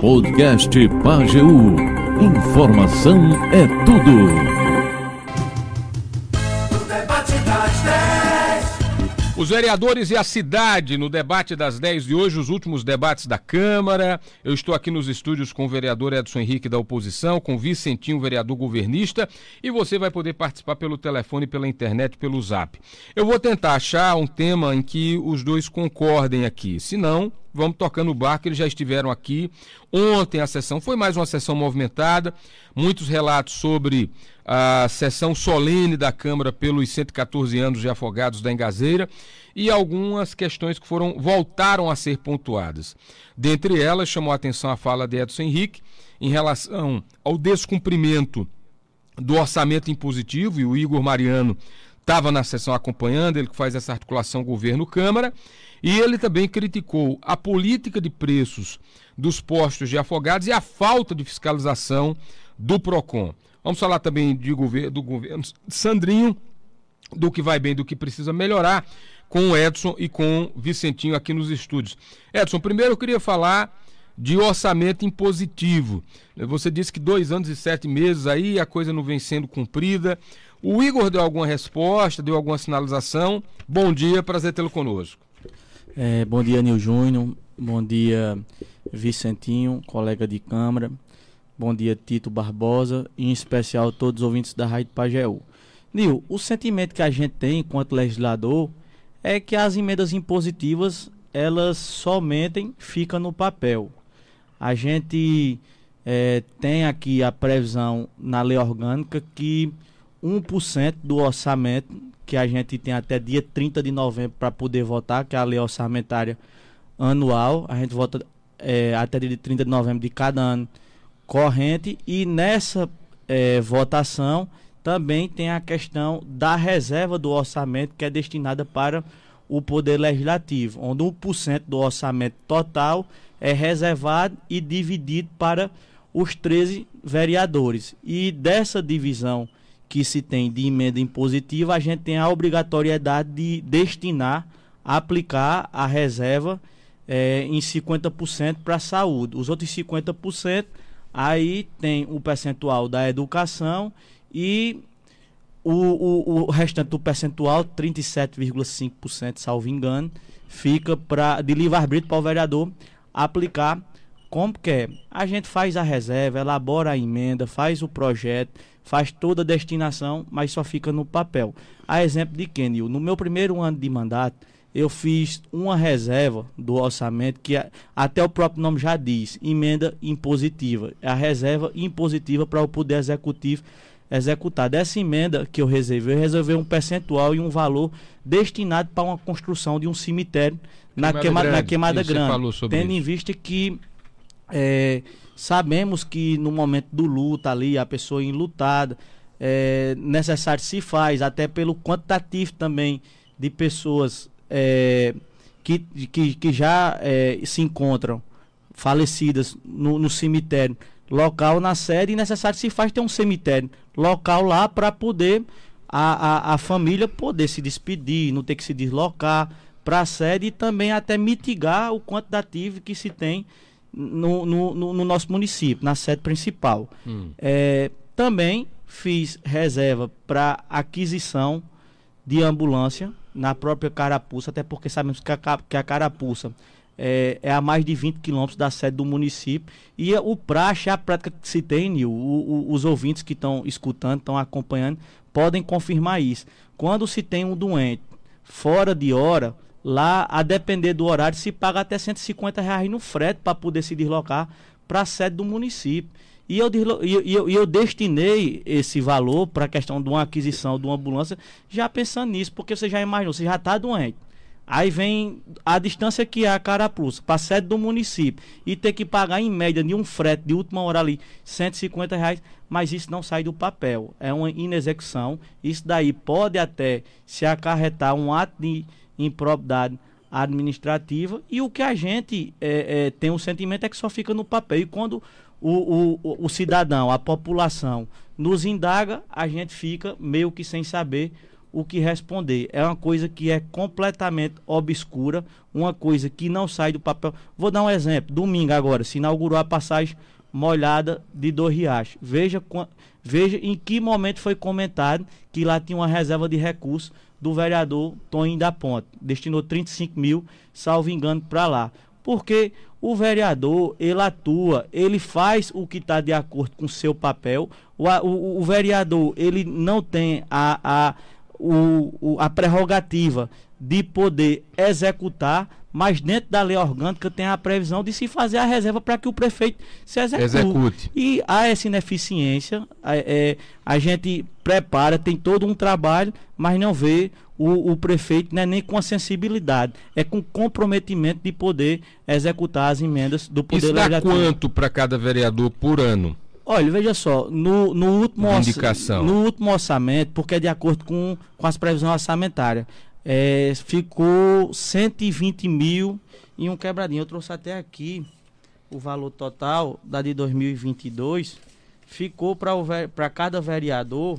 Podcast Pageu. Informação é tudo. Os vereadores e a cidade no debate das 10 de hoje, os últimos debates da Câmara. Eu estou aqui nos estúdios com o vereador Edson Henrique da oposição, com o Vicentinho, vereador governista, e você vai poder participar pelo telefone, pela internet, pelo zap. Eu vou tentar achar um tema em que os dois concordem aqui. Se não, vamos tocando o barco, eles já estiveram aqui. Ontem a sessão foi mais uma sessão movimentada, muitos relatos sobre a sessão solene da Câmara pelos 114 anos de afogados da Engazeira e algumas questões que foram voltaram a ser pontuadas. Dentre elas, chamou a atenção a fala de Edson Henrique em relação ao descumprimento do orçamento impositivo, e o Igor Mariano estava na sessão acompanhando, ele que faz essa articulação governo-Câmara, e ele também criticou a política de preços dos postos de afogados e a falta de fiscalização do PROCON. Vamos falar também de governo, do governo Sandrinho, do que vai bem, do que precisa melhorar, com o Edson e com o Vicentinho aqui nos estúdios. Edson, primeiro eu queria falar de orçamento impositivo. Você disse que dois anos e sete meses aí a coisa não vem sendo cumprida. O Igor deu alguma resposta, deu alguma sinalização. Bom dia, prazer tê-lo conosco. É, bom dia, Nil Júnior. Bom dia, Vicentinho, colega de Câmara. Bom dia, Tito Barbosa, e em especial todos os ouvintes da Rádio Pajeú. Nil, o sentimento que a gente tem enquanto legislador é que as emendas impositivas, elas somente ficam no papel. A gente é, tem aqui a previsão na lei orgânica que 1% do orçamento, que a gente tem até dia 30 de novembro para poder votar, que é a lei orçamentária anual, a gente vota é, até dia 30 de novembro de cada ano corrente e nessa é, votação também tem a questão da reserva do orçamento que é destinada para o Poder Legislativo, onde 1% do orçamento total é reservado e dividido para os 13 vereadores. E dessa divisão que se tem de emenda impositiva, a gente tem a obrigatoriedade de destinar, aplicar a reserva é, em 50% para a saúde. Os outros 50% Aí tem o percentual da educação e o, o, o restante do percentual, 37,5%, salvo engano, fica pra, de livre-arbítrio para o vereador aplicar como quer. A gente faz a reserva, elabora a emenda, faz o projeto, faz toda a destinação, mas só fica no papel. A exemplo de Kenil, no meu primeiro ano de mandato, eu fiz uma reserva do orçamento que até o próprio nome já diz, emenda impositiva. É a reserva impositiva para o poder executivo executar. Dessa emenda que eu reservei, eu reservei um percentual e um valor destinado para uma construção de um cemitério na, queima, grande, na Queimada Grande. Tendo isso. em vista que é, sabemos que no momento do luto ali, a pessoa enlutada, é necessário se faz, até pelo quantitativo também de pessoas é, que, que, que já é, se encontram falecidas no, no, cemitério local na sede e necessário se faz ter um cemitério local lá para poder a, a, a, família poder se despedir, não ter que se deslocar para a sede e também até mitigar o quantitativo que se tem no, no, no, no nosso município, na sede principal. Hum. É, também fiz reserva para aquisição de ambulância na própria Carapuça, até porque sabemos que a, que a Carapuça é, é, a mais de 20 quilômetros da sede do município. E o praxe, a prática que se tem, o, o, os ouvintes que estão escutando, estão acompanhando, podem confirmar isso. Quando se tem um doente fora de hora, lá, a depender do horário, se paga até 150 reais no frete para poder se deslocar para a sede do município. E eu, eu, destinei esse valor para a questão de uma aquisição de uma ambulância, já pensando nisso, porque você já imaginou, você já está doente. Aí vem a distância que é a Carapuça, para a sede do município, e ter que pagar em média de um frete de última hora ali, 150 reais, mas isso não sai do papel, é uma inexecução. Isso daí pode até se acarretar um ato de improbidade administrativa, e o que a gente é, é, tem um sentimento é que só fica no papel. E quando o, o, o cidadão, a população nos indaga, a gente fica meio que sem saber o que responder. É uma coisa que é completamente obscura, uma coisa que não sai do papel. Vou dar um exemplo. Domingo agora se inaugurou a passagem molhada de Dor Riacho. Veja, veja em que momento foi comentado que lá tinha uma reserva de recursos do vereador Toninho da Ponte. Destinou 35 mil, salvo engano, para lá. Porque o vereador, ele atua, ele faz o que está de acordo com seu papel. O, o, o, vereador, ele não tem a, a, o, a prerrogativa de poder executar, mas dentro da lei orgânica tem a previsão de se fazer a reserva para que o prefeito se execute. execute. E há essa ineficiência, é, a gente prepara, tem todo um trabalho, mas não vê o, o prefeito né, nem com a sensibilidade, é com comprometimento de poder executar as emendas do Poder Isso dá quanto para cada vereador por ano? Olha, veja só, no, no, último no último orçamento, porque é de acordo com, com as previsões orçamentárias, é, ficou 120 mil e um quebradinho. Eu trouxe até aqui o valor total da de 2022. Ficou para cada vereador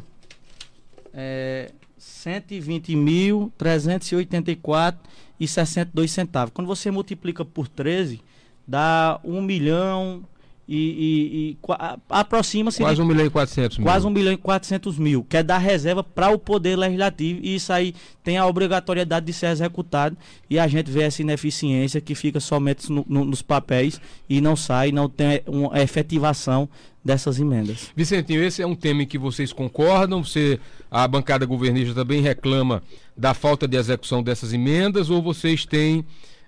é, 120.384 e 62 centavos. Quando você multiplica por 13, dá 1 milhão e, e, e aproxima-se quase 1 milhão e 400 mil. Quase 1 milhão e 400 mil, que é da reserva para o poder legislativo e isso aí tem a obrigatoriedade de ser executado e a gente vê essa ineficiência que fica somente no, no, nos papéis e não sai, não tem uma efetivação dessas emendas. Vicentinho, esse é um tema em que vocês concordam? Você, a bancada governista também reclama da falta de execução dessas emendas ou vocês têm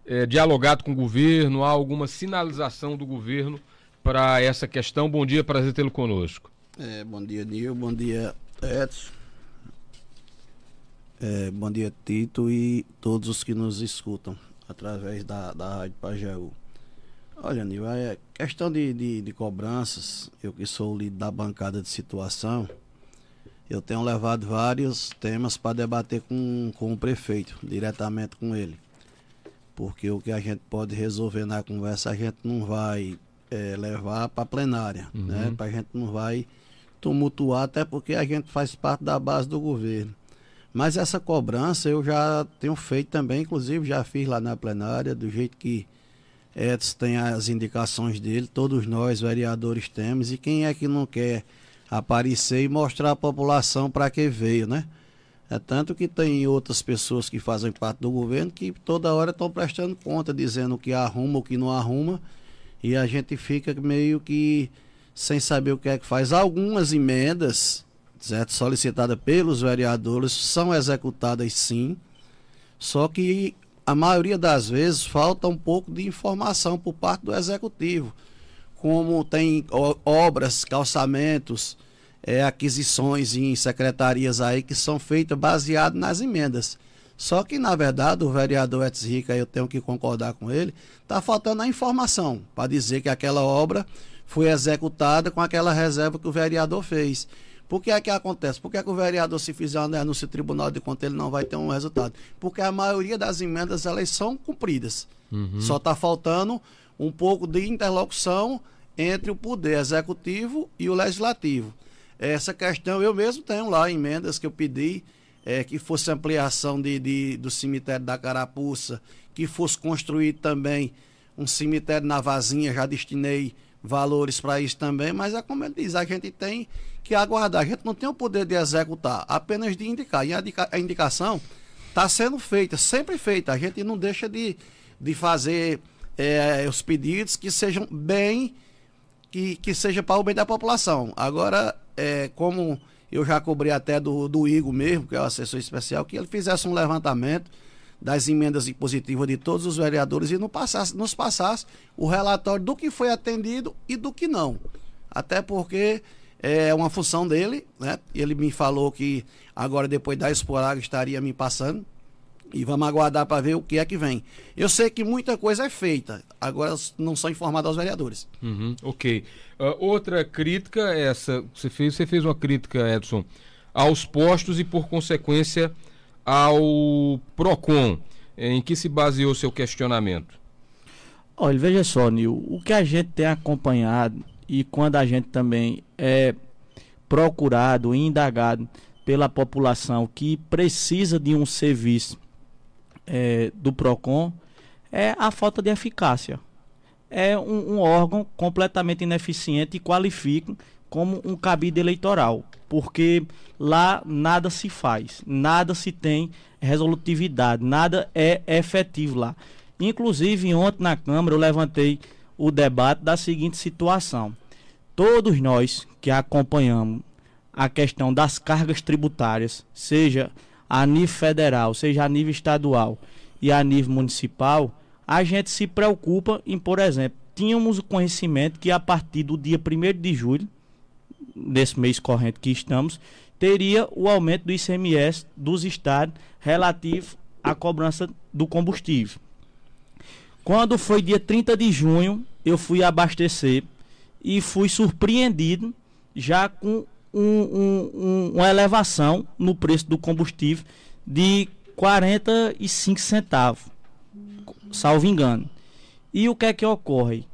é, dialogado com o governo, há alguma sinalização do governo para essa questão. Bom dia, prazer tê-lo conosco. É, bom dia, Nil. Bom dia, Edson. É, bom dia, Tito e todos os que nos escutam através da, da Rádio Pajeú. Olha, Nil, é questão de, de, de, cobranças, eu que sou o líder da bancada de situação, eu tenho levado vários temas para debater com, com o prefeito, diretamente com ele. Porque o que a gente pode resolver na conversa, a gente não vai é, levar para a plenária, uhum. né? Para a gente não vai tumultuar, até porque a gente faz parte da base do governo. Mas essa cobrança eu já tenho feito também, inclusive já fiz lá na plenária, do jeito que Edson tem as indicações dele, todos nós, vereadores, temos, e quem é que não quer aparecer e mostrar à população para que veio, né? É tanto que tem outras pessoas que fazem parte do governo que toda hora estão prestando conta, dizendo o que arruma, o que não arruma, e a gente fica meio que sem saber o que é que faz. Algumas emendas, certo, solicitadas pelos vereadores, são executadas sim, só que a maioria das vezes falta um pouco de informação por parte do executivo, como tem obras, calçamentos, é, aquisições em secretarias aí que são feitas baseado nas emendas. Só que, na verdade, o vereador Etis Rica, eu tenho que concordar com ele, está faltando a informação para dizer que aquela obra foi executada com aquela reserva que o vereador fez. Por que é que acontece? Por que, é que o vereador, se fizer uma denúncia no Tribunal de Contas, ele não vai ter um resultado? Porque a maioria das emendas elas são cumpridas. Uhum. Só está faltando um pouco de interlocução entre o poder executivo e o legislativo. Essa questão eu mesmo tenho lá emendas que eu pedi é, que fosse ampliação de, de, do cemitério da Carapuça, que fosse construído também um cemitério na Vazinha, já destinei valores para isso também, mas é como ele diz, a gente tem que aguardar, a gente não tem o poder de executar, apenas de indicar. E a, a indicação está sendo feita, sempre feita, a gente não deixa de, de fazer é, os pedidos que sejam bem, que, que seja para o bem da população. Agora, é, como eu já cobri até do, do Igor mesmo, que é o assessor especial, que ele fizesse um levantamento das emendas impositivas de todos os vereadores e nos passasse, nos passasse o relatório do que foi atendido e do que não. Até porque é uma função dele, né? Ele me falou que agora, depois da Esporaga, estaria me passando. E vamos aguardar para ver o que é que vem. Eu sei que muita coisa é feita, agora não são informados aos vereadores. Uhum, ok. Uh, outra crítica é essa, você fez, você fez uma crítica, Edson, aos postos e por consequência ao PROCON. Em que se baseou seu questionamento? Olha, veja só, Nil, o que a gente tem acompanhado e quando a gente também é procurado, indagado pela população que precisa de um serviço é, do PROCON é a falta de eficácia. É um, um órgão completamente ineficiente e qualifica como um cabide eleitoral, porque lá nada se faz, nada se tem resolutividade, nada é efetivo lá. Inclusive, ontem na Câmara eu levantei o debate da seguinte situação: todos nós que acompanhamos a questão das cargas tributárias, seja a nível federal, seja a nível estadual e a nível municipal, a gente se preocupa em, por exemplo, tínhamos o conhecimento que a partir do dia 1 de julho, desse mês corrente que estamos, teria o aumento do ICMS dos estados relativo à cobrança do combustível. Quando foi dia 30 de junho, eu fui abastecer e fui surpreendido já com um, um, um, uma elevação no preço do combustível de 45 centavos salvo engano. E o que é que ocorre?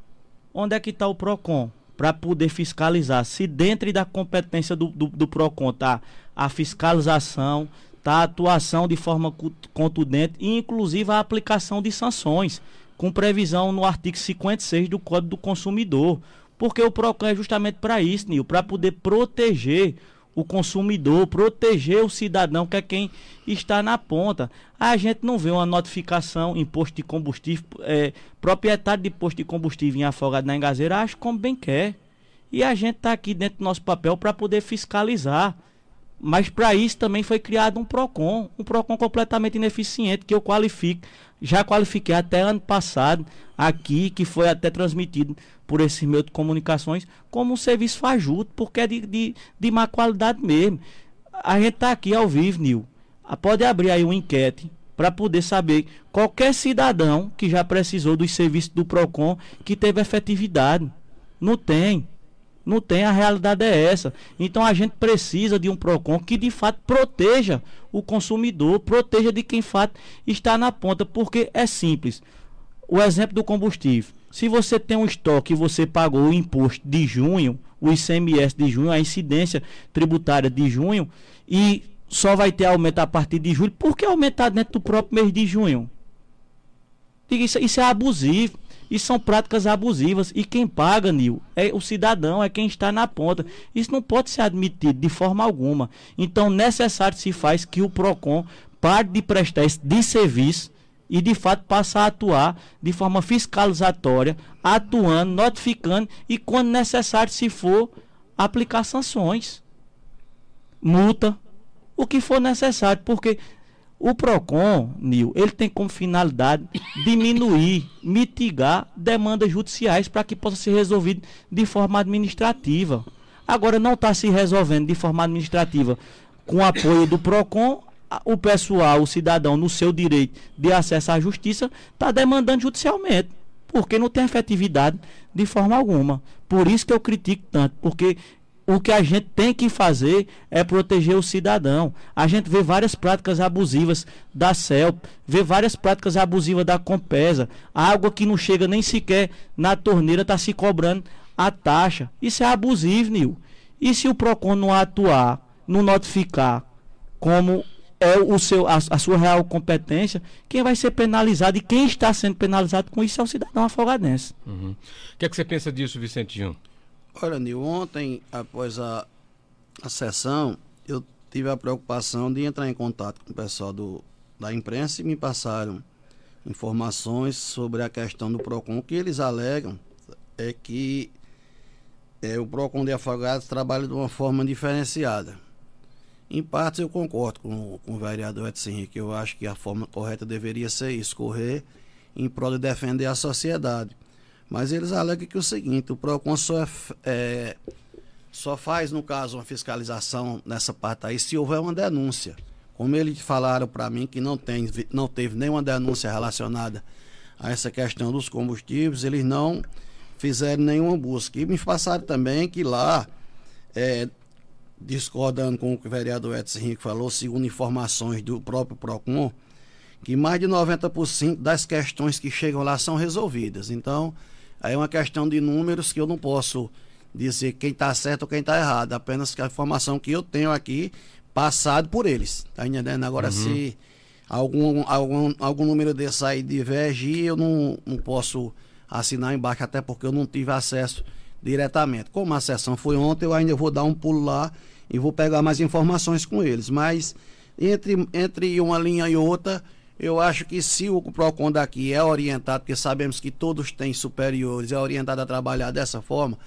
Onde é que está o PROCON? Para poder fiscalizar. Se dentro da competência do, do, do PROCON está a fiscalização, tá a atuação de forma contundente e inclusive a aplicação de sanções, com previsão no artigo 56 do Código do Consumidor. Porque o PROCON é justamente para isso, Nil, para poder proteger o consumidor, proteger o cidadão, que é quem está na ponta. A gente não vê uma notificação em posto de combustível, é, proprietário de posto de combustível em Afogado na Engazeira, acha como bem quer. E a gente está aqui dentro do nosso papel para poder fiscalizar. Mas para isso também foi criado um PROCON, um PROCON completamente ineficiente, que eu qualifico, já qualifiquei até ano passado aqui, que foi até transmitido por esse meio de comunicações, como um serviço fajuto, porque é de, de, de má qualidade mesmo. A gente está aqui ao vivo, Nil. Ah, pode abrir aí uma enquete para poder saber qualquer cidadão que já precisou dos serviços do PROCON que teve efetividade. Não tem. Não tem, a realidade é essa. Então a gente precisa de um PROCON que de fato proteja o consumidor, proteja de quem de fato está na ponta, porque é simples. O exemplo do combustível. Se você tem um estoque e você pagou o imposto de junho, o ICMS de junho, a incidência tributária de junho, e só vai ter aumento a partir de julho, por que aumentar dentro do próprio mês de junho? Isso, isso é abusivo. E são práticas abusivas. E quem paga, Nil, é o cidadão, é quem está na ponta. Isso não pode ser admitido de forma alguma. Então, necessário se faz que o PROCON pare de prestar esse de serviço e de fato passe a atuar de forma fiscalizatória, atuando, notificando e, quando necessário, se for, aplicar sanções, multa, o que for necessário, porque o PROCON, Nil, ele tem como finalidade diminuir, mitigar demandas judiciais para que possa ser resolvido de forma administrativa. Agora, não está se resolvendo de forma administrativa com apoio do PROCON, o pessoal, o cidadão, no seu direito de acesso à justiça, está demandando judicialmente, porque não tem efetividade de forma alguma. Por isso que eu critico tanto, porque o que a gente tem que fazer é proteger o cidadão. A gente vê várias práticas abusivas da CELP, vê várias práticas abusivas da Compesa. A água que não chega nem sequer na torneira está se cobrando a taxa. Isso é abusivo, Nil. E se o PROCON não atuar, não notificar como é o seu, a, a, sua real competência, quem vai ser penalizado e quem está sendo penalizado com isso é o cidadão afogadense. Uhum. O que, é que você pensa disso, Vicentinho? Olha, Nil, ontem, após a, a sessão, eu tive a preocupação de entrar em contato com o pessoal do, da imprensa e me passaram informações sobre a questão do PROCON. O que eles alegam é que é, o PROCON de Afogados trabalha de uma forma diferenciada. Em parte eu concordo com, com o vereador Edson Henrique. Eu acho que a forma correta deveria ser isso, correr em prol de defender a sociedade. Mas eles alegam que é o seguinte, o PROCON só, é, é, só faz, no caso, uma fiscalização nessa parte aí se houver uma denúncia. Como eles falaram para mim que não, tem, não teve nenhuma denúncia relacionada a essa questão dos combustíveis, eles não fizeram nenhuma busca. E me passaram também que lá, é, discordando com o que o vereador Edson Henrique falou, segundo informações do próprio PROCON, que mais de 90% das questões que chegam lá são resolvidas. Então, Aí é uma questão de números que eu não posso dizer quem está certo ou quem está errado, apenas que a informação que eu tenho aqui passado por eles. Tá entendendo? Agora, uhum. se algum, algum, algum número desse aí divergir, eu não, não posso assinar embaixo, até porque eu não tive acesso diretamente. Como a sessão foi ontem, eu ainda vou dar um pulo lá e vou pegar mais informações com eles. Mas entre, entre uma linha e outra, eu acho que se o PROCON daqui é orientado, porque sabemos que todos têm superiores, é orientado a trabalhar dessa forma,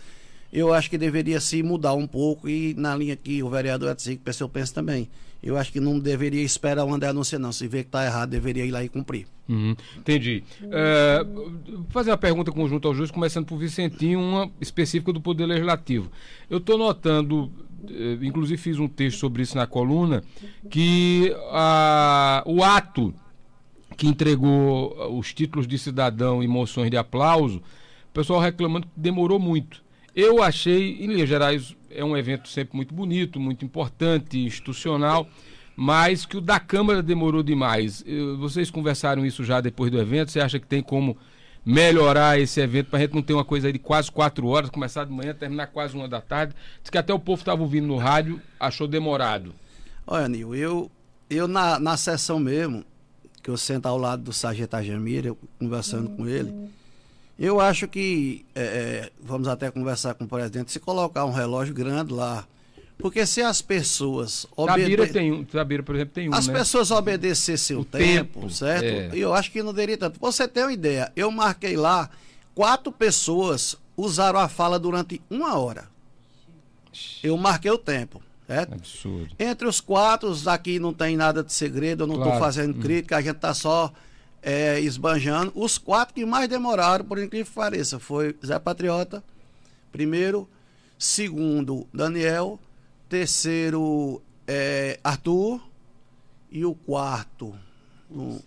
eu acho que deveria se mudar um pouco e na linha que o vereador Edson eu penso também. Eu acho que não deveria esperar André anunciar, não. Se vê que está errado, deveria ir lá e cumprir. Uhum, entendi. É, fazer uma pergunta conjunta ao juiz, começando por Vicentinho, uma específica do Poder Legislativo. Eu estou notando, eh, inclusive fiz um texto sobre isso na coluna, que a, o ato que entregou os títulos de cidadão e moções de aplauso, o pessoal reclamando que demorou muito. Eu achei, em linhas gerais, é um evento sempre muito bonito, muito importante, institucional, mas que o da Câmara demorou demais. Vocês conversaram isso já depois do evento? Você acha que tem como melhorar esse evento para a gente não ter uma coisa de quase quatro horas, começar de manhã, terminar quase uma da tarde? Diz que até o povo estava ouvindo no rádio, achou demorado. Olha, Nil, eu, eu na, na sessão mesmo, que eu sento ao lado do Sargento Ajamir, eu conversando com ele, eu acho que, é, é, vamos até conversar com o presidente, se colocar um relógio grande lá, porque se as pessoas. Um, Tabira, por exemplo, tem um. As né? pessoas obedecessem o, o tempo, tempo, certo? É. Eu acho que não deveria tanto. Você tem uma ideia, eu marquei lá, quatro pessoas usaram a fala durante uma hora. Eu marquei o tempo. Certo? Absurdo. Entre os quatro, aqui não tem nada de segredo, eu não estou claro. fazendo hum. crítica, a gente está só é, esbanjando. Os quatro que mais demoraram, por incrível que pareça, foi Zé Patriota, primeiro, segundo, Daniel, terceiro, é, Arthur, e o quarto. Um,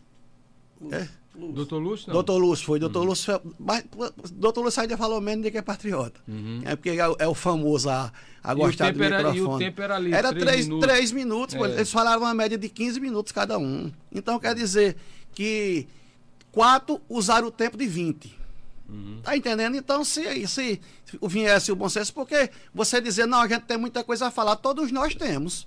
é? Doutor Lúcio? Não. Doutor Lúcio, foi. Doutor uhum. Lúcio. Mas, doutor Lúcio ainda falou menos de que é patriota. Uhum. É porque é, é, o famoso a, a gostar do era, microfone. E o tempo era ali. Era três, três minutos. Três minutos é. Eles falaram uma média de 15 minutos cada um. Então quer dizer que quatro usaram o tempo de 20. Uhum. Tá entendendo? Então, se, se viesse o bom senso, porque você dizer, não, a gente tem muita coisa a falar, todos nós temos.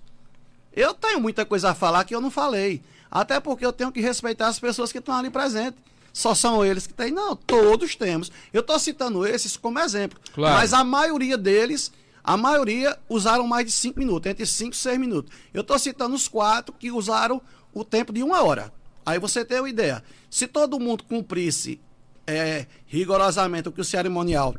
Eu tenho muita coisa a falar que eu não falei. Até porque eu tenho que respeitar as pessoas que estão ali presentes. Só são eles que têm. Não, todos temos. Eu estou citando esses como exemplo. Claro. Mas a maioria deles, a maioria usaram mais de cinco minutos, entre cinco e seis minutos. Eu estou citando os quatro que usaram o tempo de uma hora. Aí você tem uma ideia. Se todo mundo cumprisse é, rigorosamente o que o cerimonial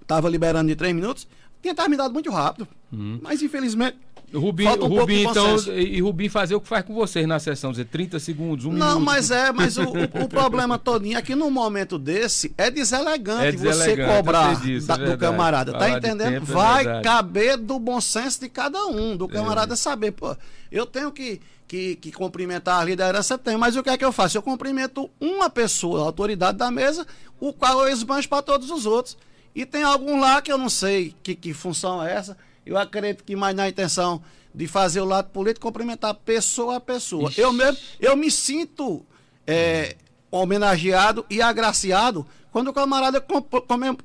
estava liberando de três minutos, tinha terminado muito rápido. Uhum. Mas infelizmente. O Rubim, um Rubim então, e Rubim fazer o que faz com vocês na sessão, dizer 30 segundos, um Não, minuto. mas é, mas o, o, o problema todinho é que no momento desse é deselegante, é deselegante você cobrar disso, da, é do camarada, tá Falar tá entendendo? Tempo, é Vai caber do bom senso de cada um, do camarada saber, pô, eu tenho que que, que cumprimentar a liderança tem, mas o que é que eu faço? Eu cumprimento uma pessoa, a autoridade da mesa, o qual eu esbanjo para todos os outros. E tem algum lá que eu não sei que, que função é essa. Eu acredito que mais na intenção de fazer o lado político, cumprimentar pessoa a pessoa. Ixi. Eu mesmo, eu me sinto é, homenageado e agraciado quando o camarada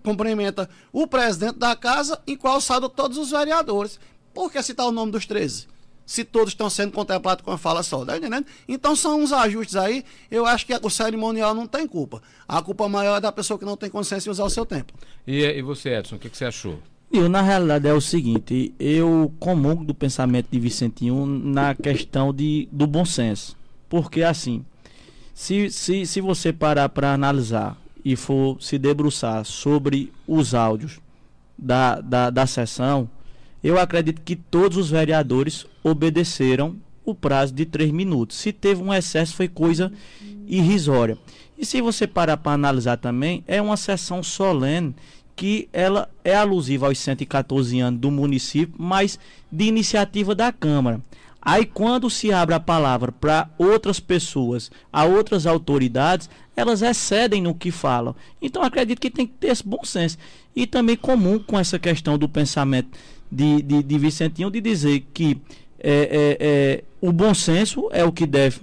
cumprimenta o presidente da casa, em qual saldo todos os vereadores. Por que citar o nome dos 13? se todos estão sendo contemplados com a fala só, tá entendendo? Então são uns ajustes aí, eu acho que o cerimonial não tem culpa. A culpa maior é da pessoa que não tem consciência de usar o seu tempo. E, e você, Edson, o que, que você achou? Eu, na realidade, é o seguinte, eu comungo do pensamento de Vicentinho na questão de, do bom senso. Porque, assim, se, se, se você parar para analisar e for se debruçar sobre os áudios da, da, da sessão, eu acredito que todos os vereadores obedeceram o prazo de três minutos. Se teve um excesso, foi coisa irrisória. E se você parar para analisar também, é uma sessão solene que ela é alusiva aos 114 anos do município, mas de iniciativa da Câmara. Aí quando se abre a palavra para outras pessoas, a outras autoridades, elas excedem no que falam. Então acredito que tem que ter esse bom senso. E também comum com essa questão do pensamento de, de, de Vicentinho de dizer que é, é, é, o bom senso é o que deve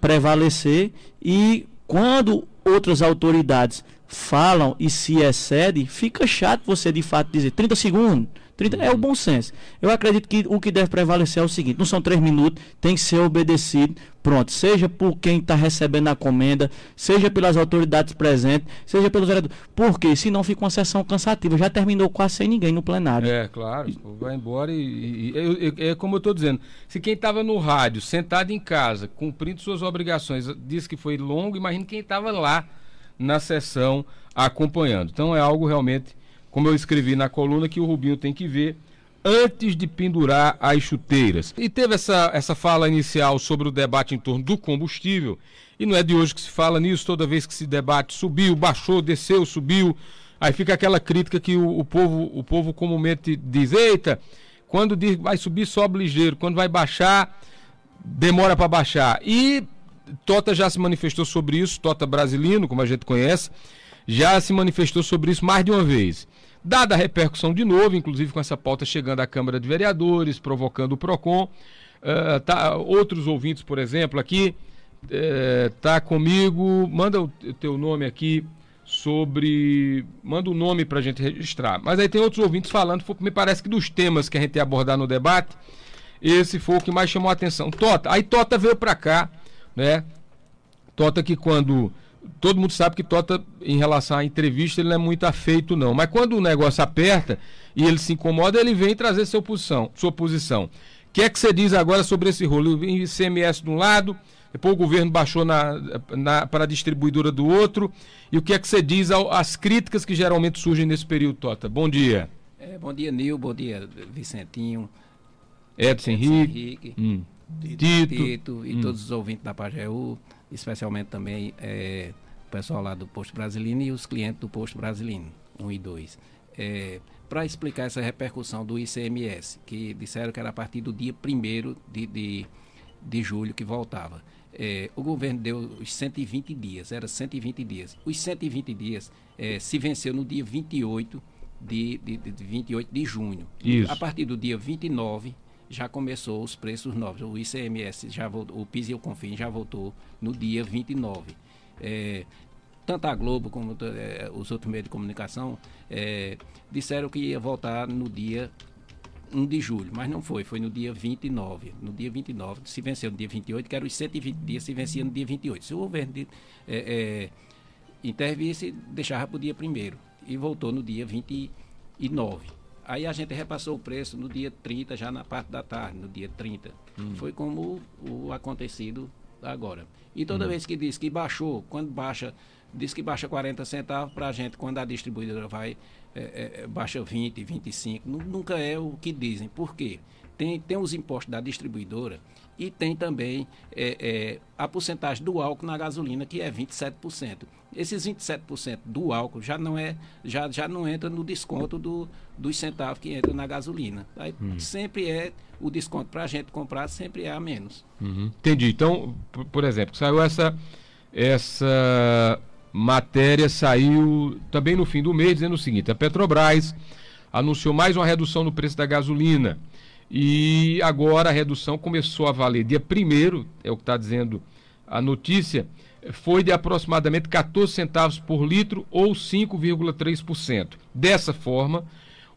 prevalecer e quando outras autoridades falam e se excede, fica chato você de fato dizer 30 segundos, 30 é o bom senso. Eu acredito que o que deve prevalecer é o seguinte: não são três minutos, tem que ser obedecido. Pronto, seja por quem está recebendo a comenda, seja pelas autoridades presentes, seja pelos vereadores. Porque senão fica uma sessão cansativa. Já terminou quase sem ninguém no plenário. É, claro, vai embora e, é como eu estou dizendo. Se quem estava no rádio, sentado em casa, cumprindo suas obrigações, disse que foi longo, imagine quem estava lá na sessão acompanhando. Então é algo realmente, como eu escrevi na coluna, que o Rubinho tem que ver antes de pendurar as chuteiras. E teve essa, essa fala inicial sobre o debate em torno do combustível, e não é de hoje que se fala nisso, toda vez que se debate subiu, baixou, desceu, subiu, aí fica aquela crítica que o, o povo, o povo comumente diz, eita, quando diz vai subir, sobe ligeiro, quando vai baixar, demora para baixar. E Tota já se manifestou sobre isso, Tota Brasilino, como a gente conhece, já se manifestou sobre isso mais de uma vez. Dada a repercussão de novo, inclusive com essa pauta chegando à Câmara de Vereadores, provocando o PROCON, uh, tá, outros ouvintes, por exemplo, aqui, uh, comigo, manda o teu nome aqui sobre. Manda o um nome para a gente registrar. Mas aí tem outros ouvintes falando, me parece que dos temas que a gente ia abordar no debate, esse foi o que mais chamou a atenção. Tota, aí Tota veio para cá, né? Tota que quando todo mundo sabe que Tota, em relação à entrevista, ele não é muito afeito, não. Mas quando o negócio aperta e ele se incomoda, ele vem trazer sua posição. Sua posição. O que é que você diz agora sobre esse rolo? ICMS de um lado, depois o governo baixou na, na, para a distribuidora do outro. E o que é que você diz às críticas que geralmente surgem nesse período, Tota? Bom dia. É, bom dia, Nil. Bom dia, Vicentinho. Edson, Edson Henrique. Henrique hum. Tito, Tito e hum. todos os ouvintes da Pajeú especialmente também é, o pessoal lá do Posto Brasilino e os clientes do Posto Brasilino, 1 e 2. É, para explicar essa repercussão do ICMS, que disseram que era a partir do dia 1 de, de, de julho que voltava. É, o governo deu os 120 dias, era 120 dias. Os 120 dias é, se venceu no dia 28 de, de, de 28 de junho. Isso. A partir do dia 29 já começou os preços novos. O ICMS já voltou, o PIS e o CONFIN já voltou no dia 29. É, tanto a Globo como é, os outros meios de comunicação é, disseram que ia voltar no dia 1 de julho, mas não foi, foi no dia 29. No dia 29, se venceu no dia 28, que era os 120 dias, se vencia no dia 28. Se o governo de, é, é, intervisse, deixava para o dia 1 e voltou no dia 29. Aí a gente repassou o preço no dia 30, já na parte da tarde, no dia 30. Hum. Foi como o, o, acontecido agora. E toda hum. vez que diz que baixou, quando baixa, diz que baixa 40 centavos para a gente, quando a distribuidora vai, é, é, baixa 20, 25. Nunca é o que dizem. Por quê? Tem, tem os impostos da distribuidora e tem também é, é, a porcentagem do álcool na gasolina, que é 27%. Esses 27% do álcool já não é já, já não entra no desconto do, dos centavos que entra na gasolina. Aí uhum. sempre é o desconto para a gente comprar, sempre é a menos. Uhum. Entendi. Então, por, por, exemplo, saiu essa, essa matéria, saiu também no fim do mês, dizendo o seguinte: a Petrobras anunciou mais uma redução no preço da gasolina. E agora a redução começou a valer dia 1 é o que está dizendo a notícia, foi de aproximadamente 14 centavos por litro ou 5,3%. Dessa forma,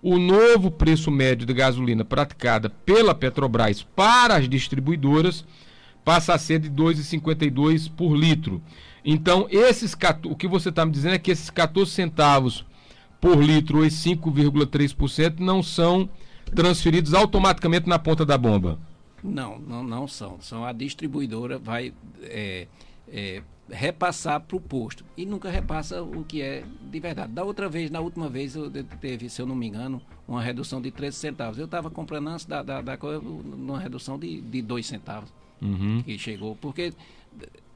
o novo preço médio de gasolina praticada pela Petrobras para as distribuidoras passa a ser de 2,52 por litro. Então, esses o que você está me dizendo é que esses 14 centavos por litro ou 5,3% não são transferidos automaticamente na ponta da bomba? Não, não, não são. São a distribuidora vai é, é, repassar para o posto e nunca repassa o que é de verdade. Da outra vez, na última vez, eu teve, se eu não me engano, uma redução de 13 centavos. Eu estava comprando antes da, da, da coisa, uma redução de, de 2 centavos uhum. que chegou, porque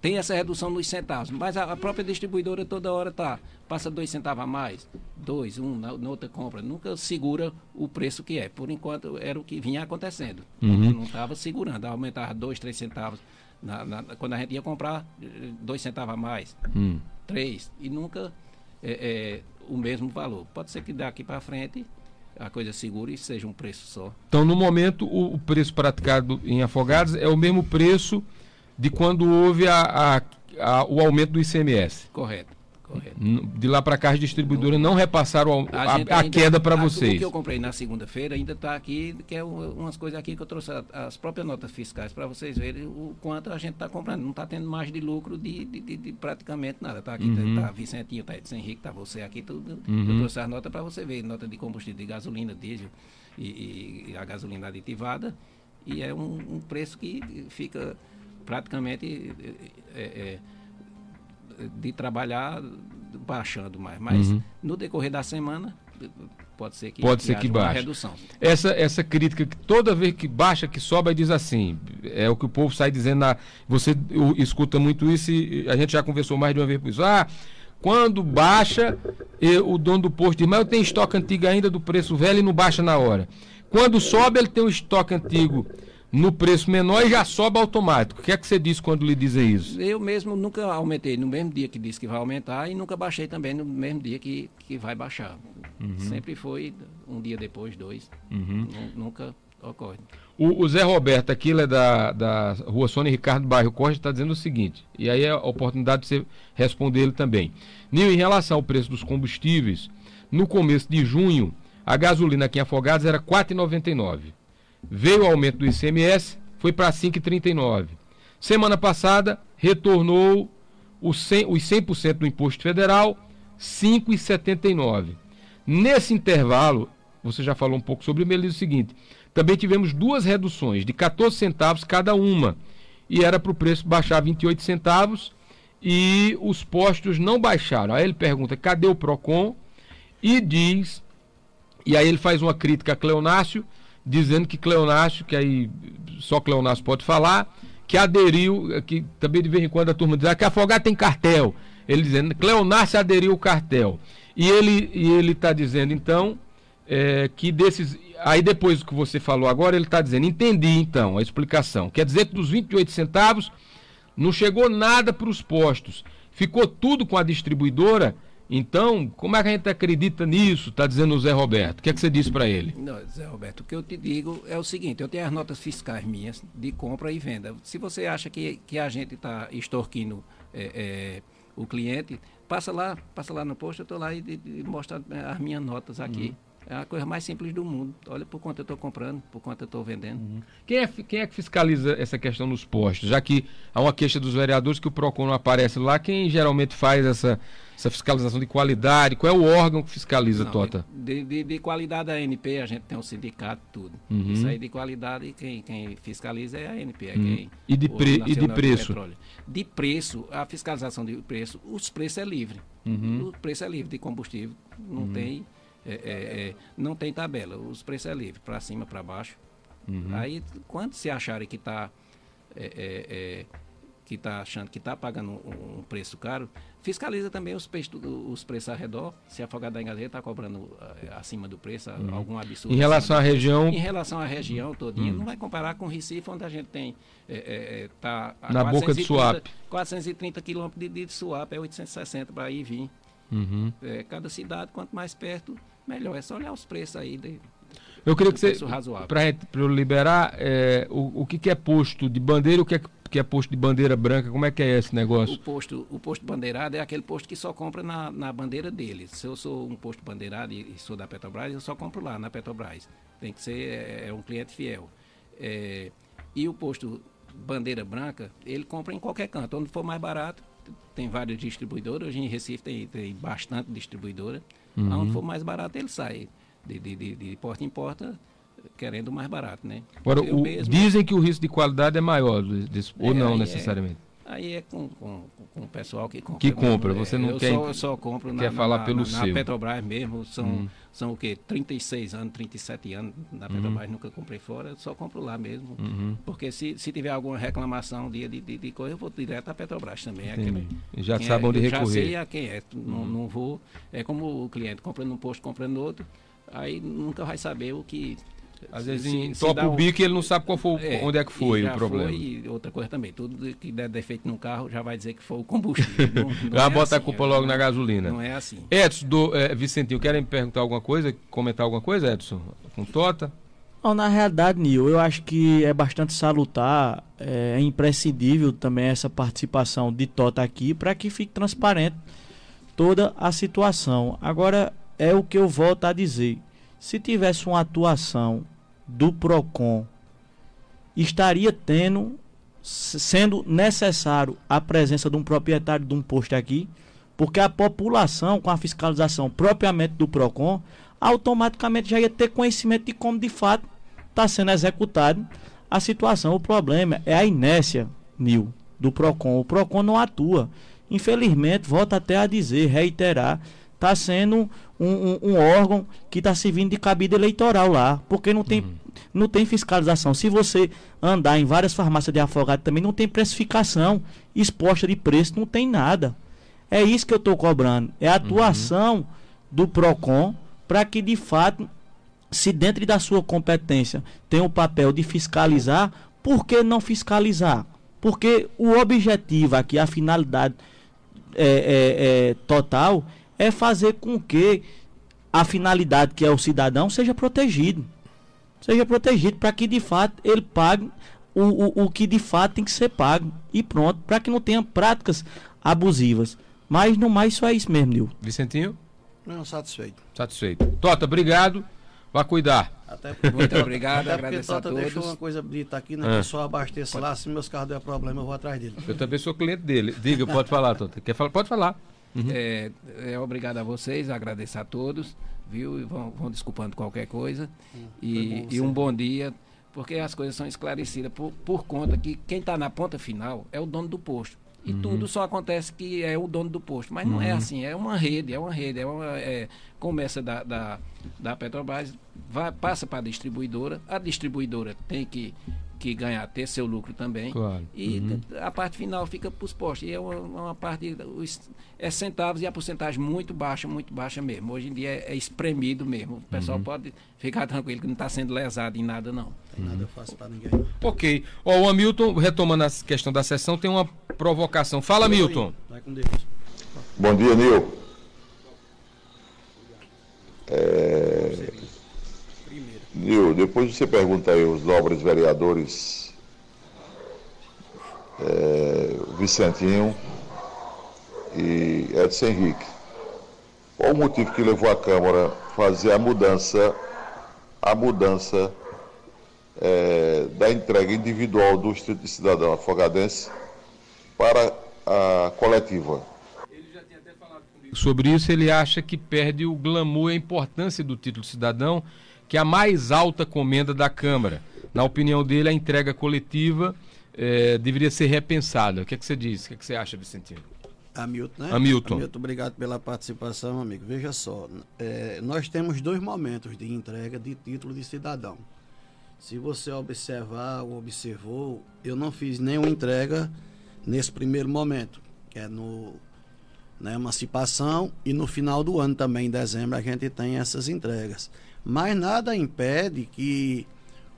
tem essa redução nos centavos, mas a, a própria distribuidora toda hora tá passa dois centavos a mais, dois, um na, na, outra compra, nunca segura o preço que é. Por enquanto era o que vinha acontecendo, uhum. não estava segurando, aumentava dois, três centavos na, na, quando a gente ia comprar dois centavos a mais, uhum. três e nunca é, é, o mesmo valor. Pode ser que daqui para frente a coisa segure e seja um preço só. Então no momento o, o preço praticado em Afogados é o mesmo preço de quando houve a, a, a, o aumento do ICMS. Correto. Correto. De lá para cá as distribuidoras não, não repassaram a, a, a queda para vocês. O que eu comprei na segunda-feira ainda está aqui, que é umas coisas aqui que eu trouxe as próprias notas fiscais para vocês verem o quanto a gente está comprando. Não está tendo mais de lucro de, de, de, de praticamente nada. Está aqui, uhum. tá, tá Vicentinho, está Edson Henrique, está você aqui, tudo. Uhum. Eu trouxe as notas para você ver, nota de combustível de gasolina, diesel e, e a gasolina aditivada. E é um, um preço que fica praticamente é, é, de trabalhar baixando mais. Mas uhum. no decorrer da semana pode ser que pode ser que baixe. redução. Essa essa crítica que toda vez que baixa que sobe diz assim é o que o povo sai dizendo na, você escuta muito isso e a gente já conversou mais de uma vez por isso ah quando baixa eu, o dono do posto diz mas eu tenho estoque antigo ainda do preço velho e não baixa na hora quando sobe ele tem um estoque antigo no preço menor e já sobe automático. O que é que você diz quando lhe dizem isso? Eu mesmo nunca aumentei no mesmo dia que disse que vai aumentar e nunca baixei também no mesmo dia que, que vai baixar. Uhum. Sempre foi um dia depois, dois. Uhum. Nunca ocorre. O, o, Zé Roberto, aqui ele é da, da Rua Sônia Ricardo Bairro Costa, está dizendo o seguinte, e aí é a oportunidade de você responder ele também. Nil, em relação ao preço dos combustíveis, no começo de junho, a gasolina aqui em Afogados era R$ 4,99. Veio o aumento do ICMS, foi para 5,39. Semana passada, retornou os 100%, os 100 do imposto federal, 5,79. Nesse intervalo, você já falou um pouco sobre, ele diz o seguinte: também tivemos duas reduções de 14 centavos cada uma. E era para o preço baixar 28 centavos e os postos não baixaram. Aí ele pergunta: cadê o PROCON? E diz, e aí ele faz uma crítica a Cleonácio dizendo que Cleonácio, que aí só Cleonácio pode falar, que aderiu, que também de vez em quando a turma diz ah, que Afogado tem cartel. Ele dizendo, Cleonácio aderiu o cartel. E ele e ele está dizendo, então, é, que desses. Aí depois do que você falou agora, ele está dizendo, entendi então a explicação. Quer dizer que dos 28 centavos não chegou nada para os postos. Ficou tudo com a distribuidora então, como é que a gente acredita nisso? Está dizendo o Zé Roberto. O que, é que você disse para ele? Não, Zé Roberto, o que eu te digo é o seguinte: eu tenho as notas fiscais minhas de compra e venda. Se você acha que, que a gente está extorquindo é, é, o cliente, passa lá, passa lá no posto, eu estou lá e, e, mostro as minhas notas aqui. Uhum. É a coisa mais simples do mundo. Olha por quanto eu estou comprando, por quanto eu estou vendendo. Uhum. Quem, é, quem é que fiscaliza essa questão nos postos? Já que há uma queixa dos vereadores que o PROCON não aparece lá, quem geralmente faz essa, essa fiscalização de qualidade? Qual é o órgão que fiscaliza, não, Tota? De, de, de, qualidade da ANP, a gente tem um sindicato, tudo. Uhum. Isso aí de qualidade, quem, quem fiscaliza é a ANP. É uhum. quem, e, de pre, e de preço? De preço, a fiscalização de preço, os preços é livre. Uhum. O preço é livre de combustível. Não uhum. tem é, é, é, não tem tabela, os preços é livre, para cima, para baixo. Uhum. Aí, quando se acharem que está é, é, é, que está achando que está pagando um, um, preço caro, fiscaliza também os, preços, os preços ao redor. Se a Afogada da Engazeira está cobrando acima do preço, uhum. algum absurdo. Em relação à região. Em relação à região todinha, uhum. não vai comparar com Recife, onde a gente tem. tá Na boca de Suape. 430 quilômetros de, de Suape, é 860 para ir e vir. Uhum. cada cidade, quanto mais perto, melhor. É só olhar os preços aí. De, eu queria que você, para eu liberar, é, o, o que, que, é posto de bandeira o que é, que é posto de bandeira branca, como é que é esse negócio? O posto, o posto bandeirado é aquele posto que só compra na, na bandeira dele. Se eu sou um posto bandeirado e, e sou da Petrobras, eu só compro lá na Petrobras. Tem que ser é, é um cliente fiel. É, e o posto bandeira branca, ele compra em qualquer canto. Onde for mais barato, tem várias distribuidoras. Hoje em Recife tem, tem bastante distribuidora. Uhum. Onde for mais barato, ele sai. De, de, de, de porta em porta, querendo mais barato, né? Agora, o, mesmo... dizem que o risco de qualidade é maior, é, ou não é. necessariamente? É. Aí é com, com, com o pessoal que compra. Que compra, você não eu quer. Só, eu só compro quer na, falar na, pelo na, seu. na Petrobras mesmo. São, hum. são o quê? 36 anos, 37 anos na uhum. Petrobras, nunca comprei fora, só compro lá mesmo. Uhum. Porque se, se tiver alguma reclamação de, de, de, de coisa, eu vou direto à Petrobras também. É aquele, já sabe é, onde recorrer. Já sei a quem é. Uhum. Não, não vou. É como o cliente comprando um posto, comprando outro. Aí nunca vai saber o que às vezes se, entopa o bico e ele não sabe qual foi, é, onde é que foi o problema. Foi, e outra coisa também, tudo que der defeito no carro já vai dizer que foi o combustível. Não, não já é bota assim, a culpa logo na gasolina. Não é assim. Edson, do, é, Vicentinho, querem me perguntar alguma coisa, comentar alguma coisa, Edson? Com Tota? Não, na realidade, Nil, eu acho que é bastante salutar, é, é imprescindível também essa participação de Tota aqui para que fique transparente toda a situação. Agora, é o que eu volto a dizer. Se tivesse uma atuação do PROCON, estaria tendo, sendo necessário a presença de um proprietário de um posto aqui, porque a população, com a fiscalização propriamente do PROCON, automaticamente já ia ter conhecimento de como de fato está sendo executado a situação. O problema é a inércia, Nil, do PROCON. O PROCON não atua. Infelizmente, volta até a dizer, reiterar, está sendo um, um, um, órgão que está servindo de cabide eleitoral lá, porque não tem, uhum. não tem fiscalização. Se você andar em várias farmácias de afogado também, não tem precificação exposta de preço, não tem nada. É isso que eu estou cobrando. É a atuação uhum. do PROCON para que de fato, se dentro da sua competência tem o papel de fiscalizar, por que não fiscalizar? Porque o objetivo aqui, a finalidade é, é, é, total, é fazer com que a finalidade que é o cidadão seja protegido. Seja protegido para que de fato ele pague o, o, o que de fato tem que ser pago. E pronto, para que não tenha práticas abusivas. Mas no mais só é isso mesmo, Nil. Vicentinho? Não, satisfeito. Satisfeito. Tota, obrigado. Vá cuidar. Até porque, Muito obrigado, até agradeço Tota a todos. deixou uma coisa bonita aqui, né? Ah. Que só abasteça lá, se meus carros der problema, eu vou atrás dele. Eu também sou cliente dele. Diga, pode falar, Tota. Quer falar? Pode falar. Uhum. É, é, obrigado a vocês, agradeço a todos, viu? E vão, vão desculpando qualquer coisa. Hum, e, e um bom dia, porque as coisas são esclarecidas por, por conta que quem está na ponta final é o dono do posto. E uhum. tudo só acontece que é o dono do posto. Mas não é uhum. é assim, é uma rede, é uma rede, é uma. É, começa da, da, da Petrobras, vai, passa para a distribuidora, a distribuidora tem que que ganhar, ter seu lucro também. Claro. E uhum. a parte final fica para os postos. E é uma, uma parte, os, é centavos e a porcentagem muito baixa, muito baixa mesmo. Hoje em dia é, é espremido mesmo. O pessoal uhum. pode ficar tranquilo que não está sendo lesado em nada, não. Tem nada fácil para ninguém. Ok. Ó, o Hamilton, retomando a questão da sessão, tem uma provocação. Fala, Milton. Vai com Deus. Bom dia, Nil. É... Nil, depois você pergunta aí aos nobres vereadores é, Vicentinho e Edson Henrique. Qual o motivo que levou a Câmara a fazer a mudança, a mudança é, da entrega individual do Distrito de Cidadão Afogadense para a coletiva? Sobre isso, ele acha que perde o glamour e a importância do título de cidadão que é a mais alta comenda da Câmara. Na opinião dele, a entrega coletiva é, deveria ser repensada. O que, é que você diz? O que, é que você acha, Vicentino? Hamilton, né? Hamilton. Hamilton, obrigado pela participação, amigo. Veja só, é, nós temos dois momentos de entrega de título de cidadão. Se você observar ou observou, eu não fiz nenhuma entrega nesse primeiro momento, que é no na emancipação e no final do ano também, em dezembro, a gente tem essas entregas. Mas nada impede que